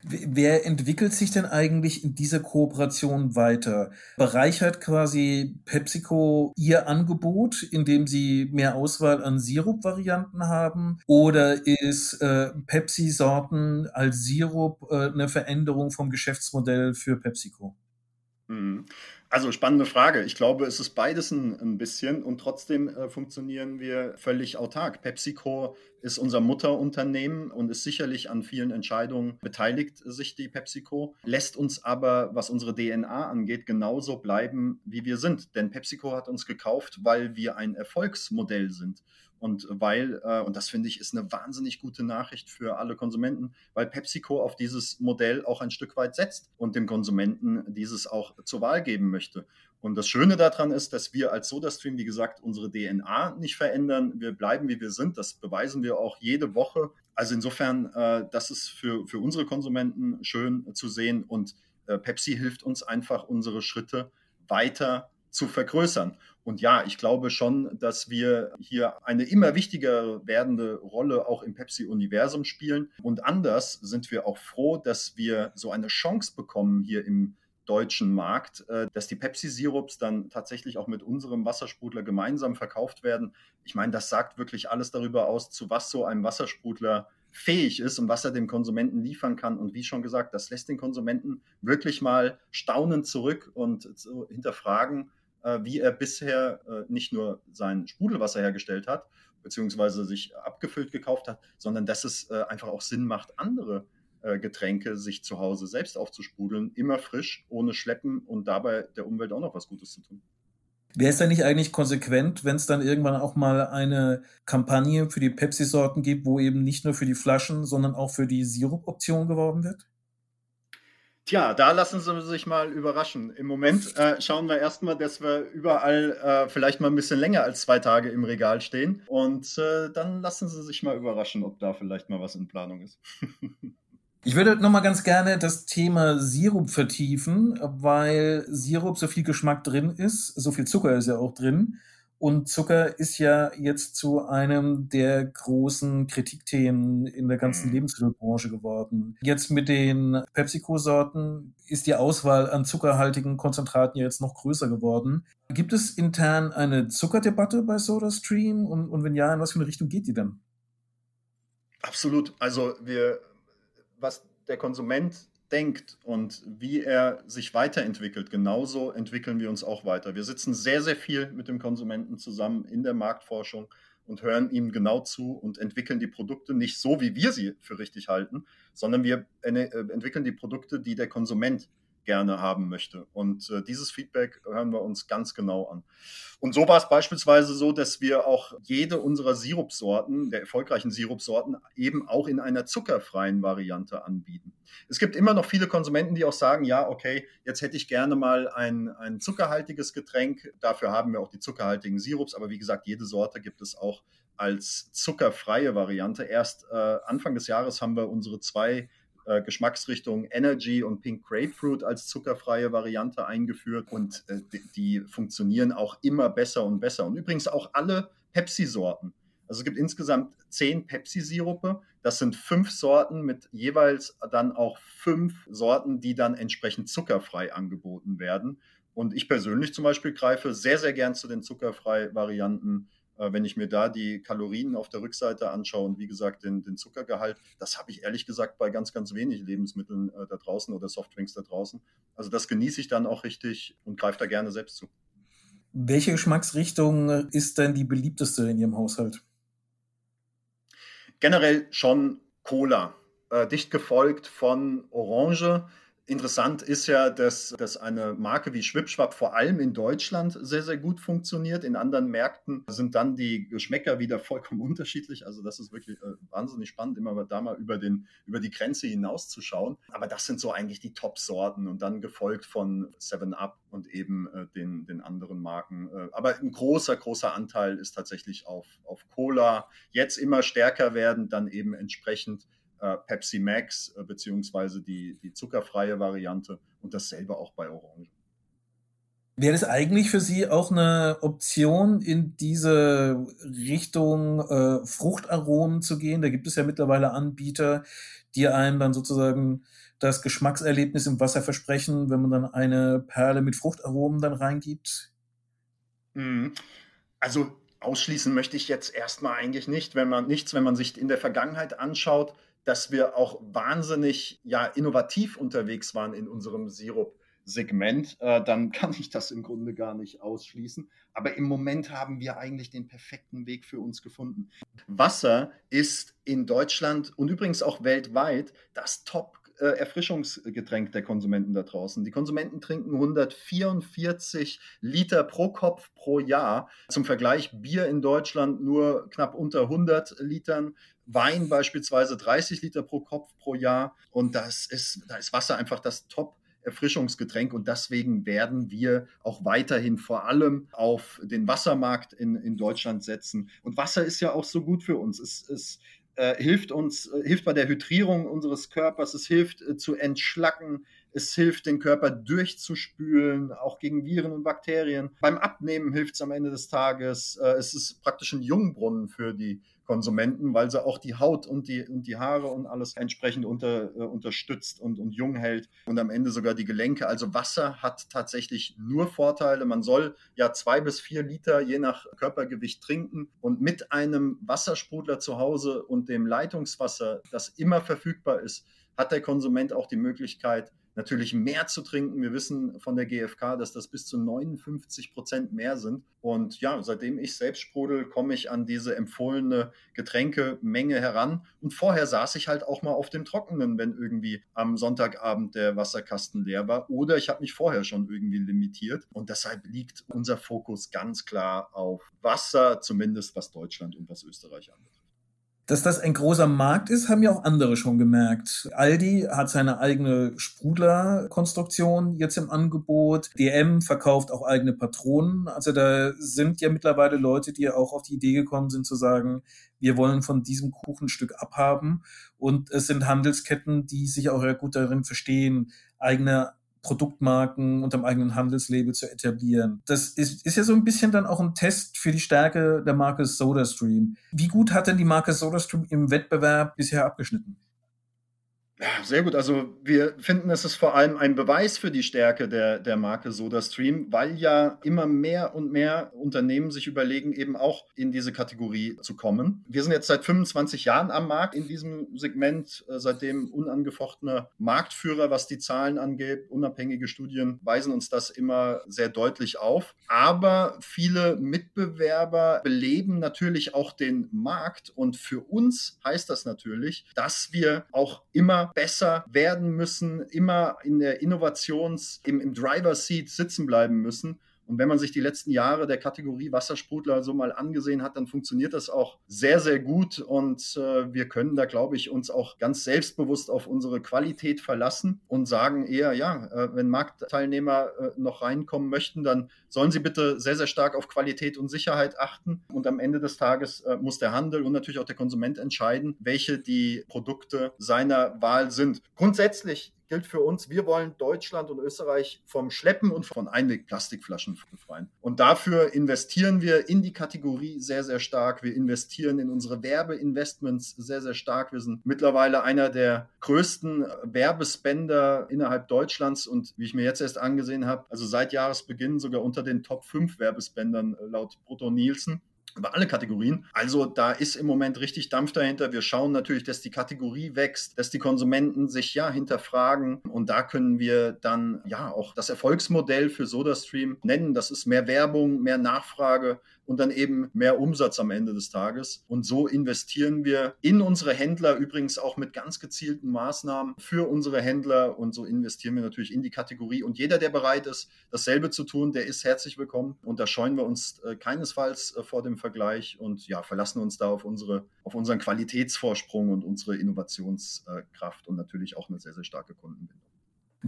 Wer entwickelt sich denn eigentlich in dieser Kooperation weiter? Bereichert quasi PepsiCo ihr Angebot, indem sie mehr Auswahl an Sirup-Varianten haben? Oder ist äh, Pepsi-Sorten als Sirup äh, eine Veränderung vom Geschäftsmodell für PepsiCo? Also spannende Frage. Ich glaube, es ist beides ein, ein bisschen und trotzdem äh, funktionieren wir völlig autark. PepsiCo ist unser Mutterunternehmen und ist sicherlich an vielen Entscheidungen beteiligt, sich die PepsiCo, lässt uns aber, was unsere DNA angeht, genauso bleiben, wie wir sind. Denn PepsiCo hat uns gekauft, weil wir ein Erfolgsmodell sind. Und weil, äh, und das finde ich, ist eine wahnsinnig gute Nachricht für alle Konsumenten, weil PepsiCo auf dieses Modell auch ein Stück weit setzt und dem Konsumenten dieses auch zur Wahl geben möchte. Und das Schöne daran ist, dass wir als SodaStream, wie gesagt, unsere DNA nicht verändern. Wir bleiben, wie wir sind. Das beweisen wir auch jede Woche. Also insofern, äh, das ist für, für unsere Konsumenten schön zu sehen. Und äh, Pepsi hilft uns einfach, unsere Schritte weiter zu vergrößern. Und ja, ich glaube schon, dass wir hier eine immer wichtiger werdende Rolle auch im Pepsi-Universum spielen. Und anders sind wir auch froh, dass wir so eine Chance bekommen hier im deutschen Markt, äh, dass die Pepsi-Sirups dann tatsächlich auch mit unserem Wassersprudler gemeinsam verkauft werden. Ich meine, das sagt wirklich alles darüber aus, zu was so ein Wassersprudler fähig ist und was er dem Konsumenten liefern kann. Und wie schon gesagt, das lässt den Konsumenten wirklich mal staunend zurück und hinterfragen, wie er bisher äh, nicht nur sein Sprudelwasser hergestellt hat, beziehungsweise sich abgefüllt gekauft hat, sondern dass es äh, einfach auch Sinn macht, andere Getränke sich zu Hause selbst aufzusprudeln, immer frisch, ohne Schleppen und dabei der Umwelt auch noch was Gutes zu tun. Wäre es dann nicht eigentlich konsequent, wenn es dann irgendwann auch mal eine Kampagne für die Pepsi-Sorten gibt, wo eben nicht nur für die Flaschen, sondern auch für die Sirup-Option geworben wird? Tja, da lassen Sie sich mal überraschen. Im Moment äh, schauen wir erstmal, dass wir überall äh, vielleicht mal ein bisschen länger als zwei Tage im Regal stehen. Und äh, dann lassen Sie sich mal überraschen, ob da vielleicht mal was in Planung ist. Ich würde noch mal ganz gerne das Thema Sirup vertiefen, weil Sirup so viel Geschmack drin ist, so viel Zucker ist ja auch drin. Und Zucker ist ja jetzt zu einem der großen Kritikthemen in der ganzen mhm. Lebensmittelbranche geworden. Jetzt mit den PepsiCo-Sorten ist die Auswahl an zuckerhaltigen Konzentraten jetzt noch größer geworden. Gibt es intern eine Zuckerdebatte bei SodaStream? Und, und wenn ja, in was für eine Richtung geht die denn? Absolut. Also wir, was der Konsument denkt und wie er sich weiterentwickelt, genauso entwickeln wir uns auch weiter. Wir sitzen sehr, sehr viel mit dem Konsumenten zusammen in der Marktforschung und hören ihm genau zu und entwickeln die Produkte nicht so, wie wir sie für richtig halten, sondern wir äh, entwickeln die Produkte, die der Konsument gerne haben möchte. Und äh, dieses Feedback hören wir uns ganz genau an. Und so war es beispielsweise so, dass wir auch jede unserer Sirupsorten, der erfolgreichen Sirupsorten, eben auch in einer zuckerfreien Variante anbieten. Es gibt immer noch viele Konsumenten, die auch sagen, ja, okay, jetzt hätte ich gerne mal ein, ein zuckerhaltiges Getränk. Dafür haben wir auch die zuckerhaltigen Sirups. Aber wie gesagt, jede Sorte gibt es auch als zuckerfreie Variante. Erst äh, Anfang des Jahres haben wir unsere zwei äh, Geschmacksrichtung Energy und Pink Grapefruit als zuckerfreie Variante eingeführt und äh, die, die, funktionieren auch immer besser und besser. Und übrigens auch alle Pepsi-Sorten. Also es gibt insgesamt zehn Pepsi-Sirupe. Das sind fünf Sorten mit jeweils dann auch fünf Sorten, die dann entsprechend zuckerfrei angeboten werden. Und ich persönlich zum Beispiel greife sehr, sehr gern zu den zuckerfrei Varianten wenn ich mir da die Kalorien auf der Rückseite anschaue und wie gesagt den, den Zuckergehalt, das habe ich ehrlich gesagt bei ganz, ganz wenig Lebensmitteln äh, da draußen oder Softdrinks da draußen. Also das genieße ich dann auch richtig und greife da gerne selbst zu. Welche Geschmacksrichtung ist denn die beliebteste in Ihrem Haushalt? Generell schon Cola, äh, dicht gefolgt von Orange Interessant ist ja, dass, dass eine Marke wie Schwipschwap vor allem in Deutschland sehr, sehr gut funktioniert. In anderen Märkten sind dann die Geschmäcker wieder vollkommen unterschiedlich. Also das ist wirklich äh, wahnsinnig spannend, immer da mal über, den, über die Grenze hinauszuschauen. Aber das sind so eigentlich die Top-Sorten und dann gefolgt von 7-Up und eben äh, den, den anderen Marken. Äh, aber ein großer, großer Anteil ist tatsächlich auf, auf Cola. Jetzt immer stärker werden, dann eben entsprechend äh, Pepsi Max äh, beziehungsweise die, die zuckerfreie Variante und dasselbe auch bei Orange. Wäre es eigentlich für Sie auch eine Option, in diese Richtung äh, Fruchtaromen zu gehen? Da gibt es ja mittlerweile Anbieter, die einem dann sozusagen das Geschmackserlebnis im Wasser versprechen, wenn man dann eine Perle mit Fruchtaromen dann reingibt? Mhm. Also ausschließen möchte ich jetzt erstmal eigentlich nicht, wenn man nichts, wenn man sich in der Vergangenheit anschaut, dass wir auch wahnsinnig ja, innovativ unterwegs waren in unserem Sirup-Segment, äh, dann kann ich das im Grunde gar nicht ausschließen. Aber im Moment haben wir eigentlich den perfekten Weg für uns gefunden. Wasser ist in Deutschland und übrigens auch weltweit das Top äh, Erfrischungsgetränk der Konsumenten da draußen. Die Konsumenten trinken 144 Liter pro Kopf pro Jahr. Zum Vergleich Bier in Deutschland nur knapp unter 100 Litern. Wein beispielsweise 30 Liter pro Kopf pro Jahr. Und das ist, da ist Wasser einfach das Top. Erfrischungsgetränk und deswegen werden wir auch weiterhin vor allem auf den Wassermarkt in, in Deutschland setzen. Und Wasser ist ja auch so gut für uns. Es, es äh, hilft uns, äh, hilft bei der Hydrierung unseres Körpers, es hilft äh, zu entschlacken, es hilft den Körper durchzuspülen, auch gegen Viren und Bakterien. Beim Abnehmen hilft es am Ende des Tages. Äh, es ist praktisch ein Jungbrunnen für die Konsumenten, weil sie auch die Haut und die, und die Haare und alles entsprechend unter, äh, unterstützt und, und jung hält und am Ende sogar die Gelenke. Also Wasser hat tatsächlich nur Vorteile. Man soll ja zwei bis vier Liter je nach Körpergewicht trinken und mit einem Wassersprudler zu Hause und dem Leitungswasser, das immer verfügbar ist, hat der Konsument auch die Möglichkeit, natürlich mehr zu trinken. Wir wissen von der GfK, dass das bis zu 59 Prozent mehr sind. Und ja, seitdem ich selbst sprudel, komme ich an diese empfohlene Getränkemenge heran. Und vorher saß ich halt auch mal auf dem Trockenen, wenn irgendwie am Sonntagabend der Wasserkasten leer war. Oder ich habe mich vorher schon irgendwie limitiert. Und deshalb liegt unser Fokus ganz klar auf Wasser, zumindest was Deutschland und was Österreich anbetrifft. Dass das ein großer Markt ist, haben ja auch andere schon gemerkt. Aldi hat seine eigene Sprudlerkonstruktion jetzt im Angebot. DM verkauft auch eigene Patronen. Also da sind ja mittlerweile Leute, die ja auch auf die Idee gekommen sind zu sagen, wir wollen von diesem Kuchenstück abhaben. Und es sind Handelsketten, die sich auch ja gut darin verstehen, eigene Produktmarken unterm eigenen Handelslabel zu etablieren. Das ist, ist ja so ein bisschen dann auch ein Test für die Stärke der Marke SodaStream. Wie gut hat denn die Marke SodaStream im Wettbewerb bisher abgeschnitten? Sehr gut. Also wir finden, es ist vor allem ein Beweis für die Stärke der, der Marke SodaStream, weil ja immer mehr und mehr Unternehmen sich überlegen, eben auch in diese Kategorie zu kommen. Wir sind jetzt seit 25 Jahren am Markt in diesem Segment, äh, seitdem unangefochtener Marktführer, was die Zahlen angeht. Unabhängige Studien weisen uns das immer sehr deutlich auf. Aber viele Mitbewerber beleben natürlich auch den Markt und für uns heißt das natürlich, dass wir auch immer besser werden müssen, immer in der Innovations-, im, im Driver-Seat sitzen bleiben müssen. Und wenn man sich die letzten Jahre der Kategorie Wassersprudler so mal angesehen hat, dann funktioniert das auch sehr, sehr gut. Und äh, wir können da, glaube ich, uns auch ganz selbstbewusst auf unsere Qualität verlassen und sagen eher, ja, äh, wenn Marktteilnehmer äh, noch reinkommen möchten, dann sollen sie bitte sehr, sehr stark auf Qualität und Sicherheit achten. Und am Ende des Tages äh, muss der Handel und natürlich auch der Konsument entscheiden, welche die Produkte seiner Wahl sind. Grundsätzlich gilt für uns, wir wollen Deutschland und Österreich vom Schleppen und von Einwegplastikflaschen befreien. Und dafür investieren wir in die Kategorie sehr, sehr stark. Wir investieren in unsere Werbeinvestments sehr, sehr stark. Wir sind mittlerweile einer der größten Werbespender innerhalb Deutschlands und wie ich mir jetzt erst angesehen habe, also seit Jahresbeginn sogar unter den Top 5 Werbespendern laut Brutto Nielsen über alle Kategorien. Also da ist im Moment richtig Dampf dahinter. Wir schauen natürlich, dass die Kategorie wächst, dass die Konsumenten sich ja hinterfragen und da können wir dann ja auch das Erfolgsmodell für SodaStream nennen. Das ist mehr Werbung, mehr Nachfrage, und dann eben mehr Umsatz am Ende des Tages. Und so investieren wir in unsere Händler übrigens auch mit ganz gezielten Maßnahmen für unsere Händler und so investieren wir natürlich in die Kategorie. Und jeder, der bereit ist, dasselbe zu tun, der ist herzlich willkommen. Und da scheuen wir uns äh, keinesfalls äh, vor dem Vergleich und ja, verlassen uns da auf unsere, auf unseren Qualitätsvorsprung und unsere Innovationskraft und natürlich auch eine sehr, sehr starke Kundenbindung.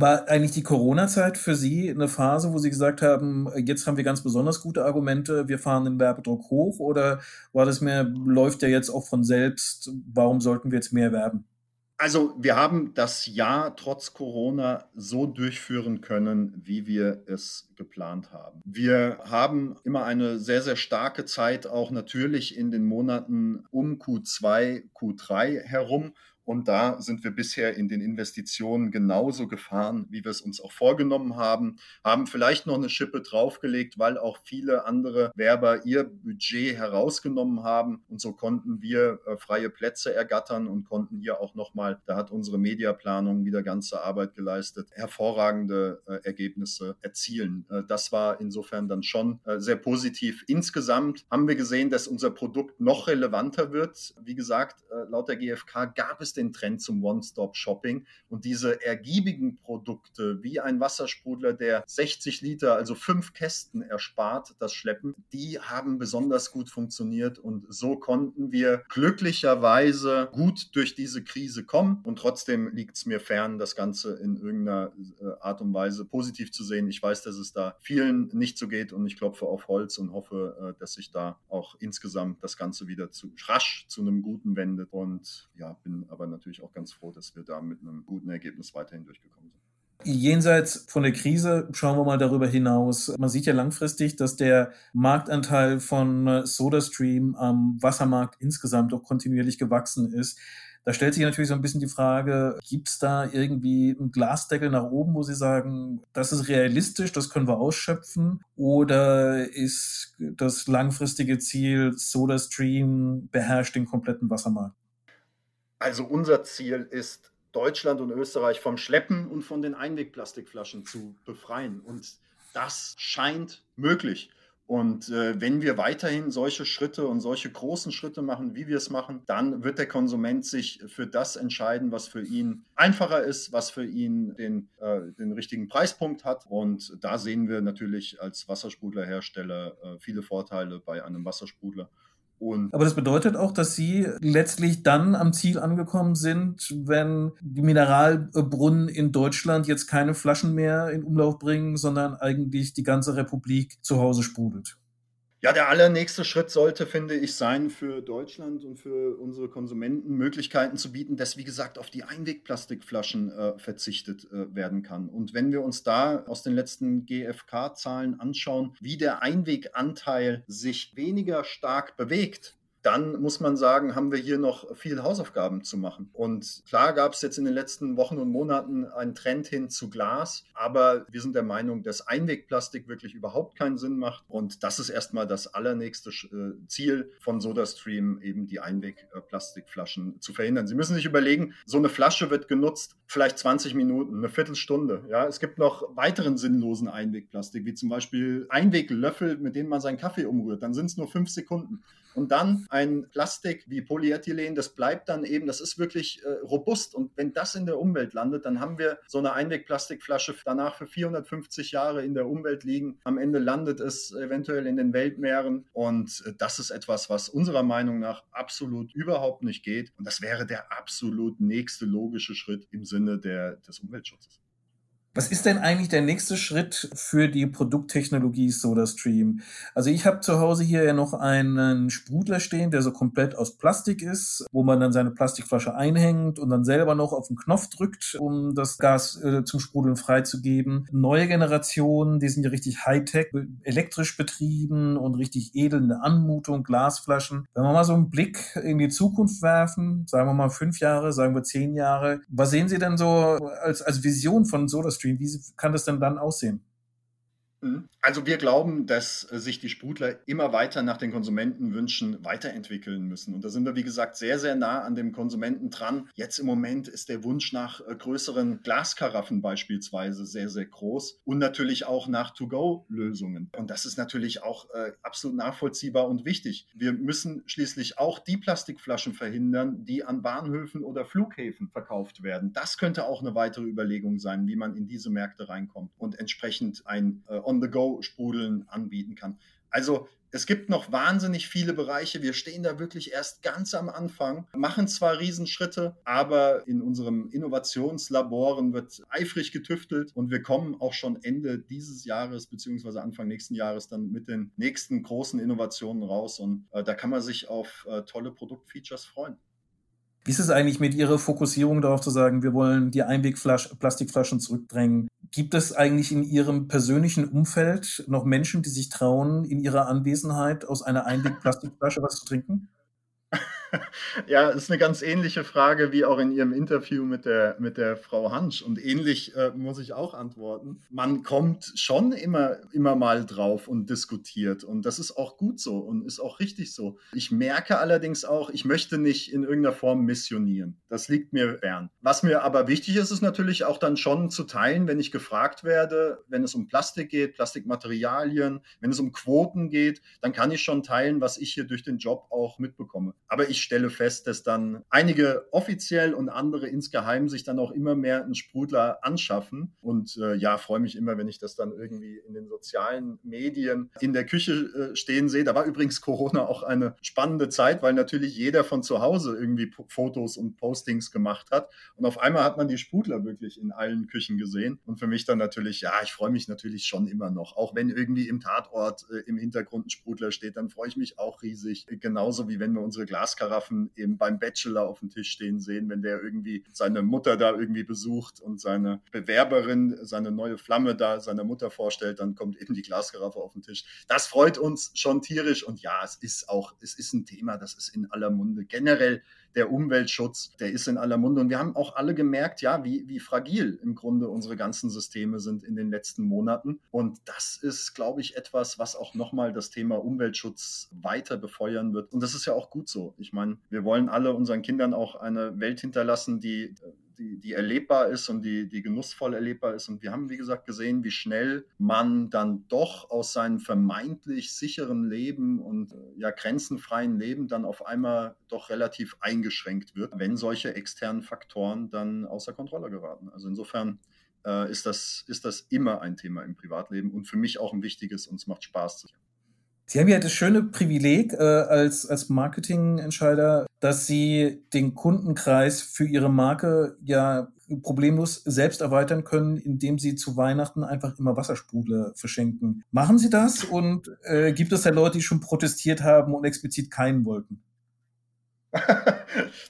War eigentlich die Corona-Zeit für Sie eine Phase, wo Sie gesagt haben, jetzt haben wir ganz besonders gute Argumente, wir fahren den Werbedruck hoch? Oder war das mehr, läuft ja jetzt auch von selbst, warum sollten wir jetzt mehr werben? Also wir haben das Jahr trotz Corona so durchführen können, wie wir es geplant haben. Wir haben immer eine sehr, sehr starke Zeit auch natürlich in den Monaten um Q2, Q3 herum und da sind wir bisher in den Investitionen genauso gefahren, wie wir es uns auch vorgenommen haben, haben vielleicht noch eine Schippe draufgelegt, weil auch viele andere Werber ihr Budget herausgenommen haben. Und so konnten wir äh, freie Plätze ergattern und konnten hier auch nochmal, da hat unsere Mediaplanung wieder ganze Arbeit geleistet, hervorragende äh, Ergebnisse erzielen. Äh, das war insofern dann schon sehr positiv. Insgesamt haben wir gesehen, dass unser Produkt noch relevanter wird. Wie gesagt, laut der GfK gab es den Trend zum One-Stop-Shopping. Und diese ergiebigen Produkte, wie ein Wassersprudler, der 60 Liter, also fünf Kästen erspart, das Schleppen, die haben besonders gut funktioniert. Und so konnten wir glücklicherweise gut durch diese Krise kommen. Und trotzdem liegt es mir fern, das Ganze in irgendeiner äh, Art und Weise positiv zu sehen. Ich weiß, dass es da vielen nicht so geht und ich klopfe auf Holz und hoffe, äh, dass sich da auch insgesamt das Ganze wieder zu rasch zu einem Guten wendet. Und ja, bin aber natürlich auch ganz froh, dass wir da mit einem guten Ergebnis weiterhin durchgekommen sind. Jenseits von der Krise schauen wir mal darüber hinaus. Man sieht ja langfristig, dass der Marktanteil von SodaStream am Wassermarkt insgesamt auch kontinuierlich gewachsen ist. Da stellt sich natürlich so ein bisschen die Frage, gibt es da irgendwie einen Glasdeckel nach oben, wo Sie sagen, das ist realistisch, das können wir ausschöpfen? Oder ist das langfristige Ziel, SodaStream beherrscht den kompletten Wassermarkt? Also unser Ziel ist, Deutschland und Österreich vom Schleppen und von den Einwegplastikflaschen zu befreien. Und das scheint möglich. Und äh, wenn wir weiterhin solche Schritte und solche großen Schritte machen, wie wir es machen, dann wird der Konsument sich für das entscheiden, was für ihn einfacher ist, was für ihn den, äh, den richtigen Preispunkt hat. Und da sehen wir natürlich als Wassersprudlerhersteller äh, viele Vorteile bei einem Wassersprudler. Und Aber das bedeutet auch, dass Sie letztlich dann am Ziel angekommen sind, wenn die Mineralbrunnen in Deutschland jetzt keine Flaschen mehr in Umlauf bringen, sondern eigentlich die ganze Republik zu Hause sprudelt. Ja, der allernächste Schritt sollte, finde ich, sein, für Deutschland und für unsere Konsumenten Möglichkeiten zu bieten, dass, wie gesagt, auf die Einwegplastikflaschen äh, verzichtet äh, werden kann. Und wenn wir uns da aus den letzten GfK-Zahlen anschauen, wie der Einweganteil sich weniger stark bewegt, dann muss man sagen, haben wir hier noch viel Hausaufgaben zu machen. Und klar gab es jetzt in den letzten Wochen und Monaten einen Trend hin zu Glas, aber wir sind der Meinung, dass Einwegplastik wirklich überhaupt keinen Sinn macht. Und das ist erstmal das allernächste äh, Ziel von SodaStream, eben die Einwegplastikflaschen zu verhindern. Sie müssen sich überlegen, so eine Flasche wird genutzt, vielleicht 20 Minuten, eine Viertelstunde. Ja, es gibt noch weiteren sinnlosen Einwegplastik, wie zum Beispiel Einweglöffel, mit denen man seinen Kaffee umrührt. Dann sind es nur fünf Sekunden. Und dann ein Plastik wie Polyethylen, das bleibt dann eben, das ist wirklich äh, robust. Und wenn das in der Umwelt landet, dann haben wir so eine Einwegplastikflasche danach für 450 Jahre in der Umwelt liegen. Am Ende landet es eventuell in den Weltmeeren. Und äh, das ist etwas, was unserer Meinung nach absolut überhaupt nicht geht. Und das wäre der absolut nächste logische Schritt im Sinne der, des Umweltschutzes. Was ist denn eigentlich der nächste Schritt für die Produkttechnologie SodaStream? Also ich habe zu Hause hier ja noch einen Sprudler stehen, der so komplett aus Plastik ist, wo man dann seine Plastikflasche einhängt und dann selber noch auf den Knopf drückt, um das Gas äh, zum Sprudeln freizugeben. Neue Generationen, die sind ja richtig Hightech, elektrisch betrieben und richtig edle Anmutung, Glasflaschen. Wenn wir mal so einen Blick in die Zukunft werfen, sagen wir mal fünf Jahre, sagen wir zehn Jahre, was sehen Sie denn so als, als Vision von SodaStream? Stream. Wie kann das denn dann aussehen? Mhm. Also wir glauben, dass äh, sich die Sprudler immer weiter nach den Konsumentenwünschen weiterentwickeln müssen. Und da sind wir, wie gesagt, sehr, sehr nah an dem Konsumenten dran. Jetzt im Moment ist der Wunsch nach äh, größeren Glaskaraffen beispielsweise sehr, sehr groß und natürlich auch nach To-Go-Lösungen. Und das ist natürlich auch äh, absolut nachvollziehbar und wichtig. Wir müssen schließlich auch die Plastikflaschen verhindern, die an Bahnhöfen oder Flughäfen verkauft werden. Das könnte auch eine weitere Überlegung sein, wie man in diese Märkte reinkommt und entsprechend ein äh, On-the-Go-Sprudeln anbieten kann. Also es gibt noch wahnsinnig viele Bereiche. Wir stehen da wirklich erst ganz am Anfang, machen zwar Riesenschritte, aber in unseren Innovationslaboren wird eifrig getüftelt und wir kommen auch schon Ende dieses Jahres beziehungsweise Anfang nächsten Jahres dann mit den nächsten großen Innovationen raus und äh, da kann man sich auf äh, tolle Produktfeatures freuen. Wie ist es eigentlich mit Ihrer Fokussierung darauf zu sagen, wir wollen die Einwegplastikflaschen zurückdrängen? Gibt es eigentlich in Ihrem persönlichen Umfeld noch Menschen, die sich trauen, in ihrer Anwesenheit aus einer Einwegplastikflasche was zu trinken? ja, ist eine ganz ähnliche Frage wie auch in Ihrem Interview mit der, mit der Frau Hansch. Und ähnlich äh, muss ich auch antworten. Man kommt schon immer, immer mal drauf und diskutiert. Und das ist auch gut so und ist auch richtig so. Ich merke allerdings auch, ich möchte nicht in irgendeiner Form missionieren. Das liegt mir fern. Was mir aber wichtig ist, ist natürlich auch dann schon zu teilen, wenn ich gefragt werde, wenn es um Plastik geht, Plastikmaterialien, wenn es um Quoten geht, dann kann ich schon teilen, was ich hier durch den Job auch mitbekomme. Aber ich ich stelle fest, dass dann einige offiziell und andere insgeheim sich dann auch immer mehr einen Sprudler anschaffen. Und äh, ja, freue mich immer, wenn ich das dann irgendwie in den sozialen Medien in der Küche äh, stehen sehe. Da war übrigens Corona auch eine spannende Zeit, weil natürlich jeder von zu Hause irgendwie Fotos und Postings gemacht hat. Und auf einmal hat man die Sprudler wirklich in allen Küchen gesehen. Und für mich dann natürlich, ja, ich freue mich natürlich schon immer noch. Auch wenn irgendwie im Tatort äh, im Hintergrund ein Sprudler steht, dann freue ich mich auch riesig. Genauso wie wenn wir unsere Glaskarte Karaffen eben beim Bachelor auf dem Tisch stehen sehen, wenn der irgendwie seine Mutter da irgendwie besucht und seine Bewerberin, seine neue Flamme da seiner Mutter vorstellt, dann kommt eben die Glaskaraffe auf den Tisch. Das freut uns schon tierisch und ja, es ist auch, es ist ein Thema, das ist in aller Munde. Generell der Umweltschutz, der ist in aller Munde. Und wir haben auch alle gemerkt, ja, wie, wie fragil im Grunde unsere ganzen Systeme sind in den letzten Monaten. Und das ist, glaube ich, etwas, was auch nochmal das Thema Umweltschutz weiter befeuern wird. Und das ist ja auch gut so. Ich meine, wir wollen alle unseren Kindern auch eine Welt hinterlassen, die die, die erlebbar ist und die, die genussvoll erlebbar ist. Und wir haben, wie gesagt, gesehen, wie schnell man dann doch aus seinem vermeintlich sicheren Leben und äh, ja grenzenfreien Leben dann auf einmal doch relativ eingeschränkt wird, wenn solche externen Faktoren dann außer Kontrolle geraten. Also insofern äh, ist, das, ist das immer ein Thema im Privatleben und für mich auch ein wichtiges und es macht Spaß. Sie haben ja das schöne Privileg äh, als, als Marketingentscheider, dass Sie den Kundenkreis für Ihre Marke ja problemlos selbst erweitern können, indem Sie zu Weihnachten einfach immer Wassersprudler verschenken. Machen Sie das und äh, gibt es da Leute, die schon protestiert haben und explizit keinen wollten?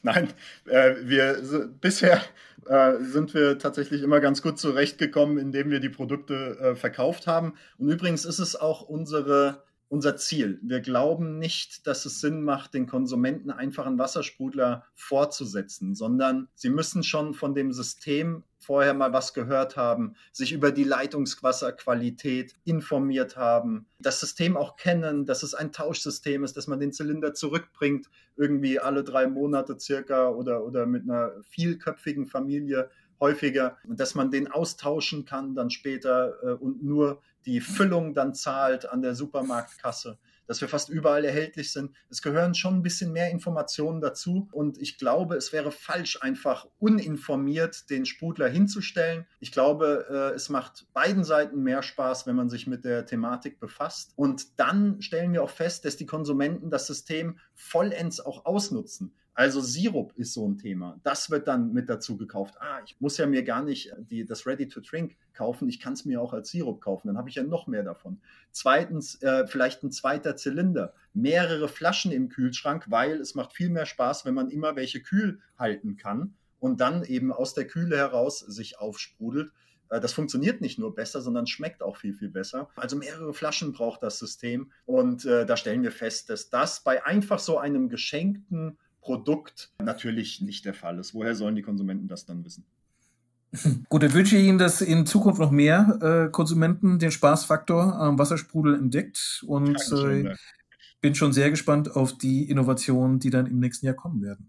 Nein, äh, wir bisher äh, sind wir tatsächlich immer ganz gut zurechtgekommen, indem wir die Produkte äh, verkauft haben. Und übrigens ist es auch unsere unser Ziel. Wir glauben nicht, dass es Sinn macht, den Konsumenten einfach einen Wassersprudler vorzusetzen, sondern sie müssen schon von dem System vorher mal was gehört haben, sich über die Leitungswasserqualität informiert haben, das System auch kennen, dass es ein Tauschsystem ist, dass man den Zylinder zurückbringt, irgendwie alle drei Monate circa oder, oder mit einer vielköpfigen Familie häufiger, dass man den austauschen kann dann später äh, und nur die Füllung dann zahlt an der Supermarktkasse dass wir fast überall erhältlich sind. Es gehören schon ein bisschen mehr Informationen dazu und ich glaube, es wäre falsch, einfach uninformiert den Sprudler hinzustellen. Ich glaube, äh, es macht beiden Seiten mehr Spaß, wenn man sich mit der Thematik befasst. Und dann stellen wir auch fest, dass die Konsumenten das System vollends auch ausnutzen. Also Sirup ist so ein Thema. Das wird dann mit dazu gekauft. Ah, ich muss ja mir gar nicht die, das Ready to Drink kaufen. Ich kann es mir auch als Sirup kaufen. Dann habe ich ja noch mehr davon. Zweitens, äh, vielleicht ein zweiter Zylinder. Mehrere Flaschen im Kühlschrank, weil es macht viel mehr Spaß, wenn man immer welche kühl halten kann und dann eben aus der Kühle heraus sich aufsprudelt. Äh, das funktioniert nicht nur besser, sondern schmeckt auch viel, viel besser. Also mehrere Flaschen braucht das System. Und äh, da stellen wir fest, dass das bei einfach so einem geschenkten Produkt natürlich nicht der Fall ist. Woher sollen die Konsumenten das dann wissen? Gut, dann wünsche ich Ihnen, dass in Zukunft noch mehr äh, Konsumenten den Spaßfaktor am Wassersprudel entdeckt und äh, bin schon sehr gespannt auf die Innovationen, die dann im nächsten Jahr kommen werden.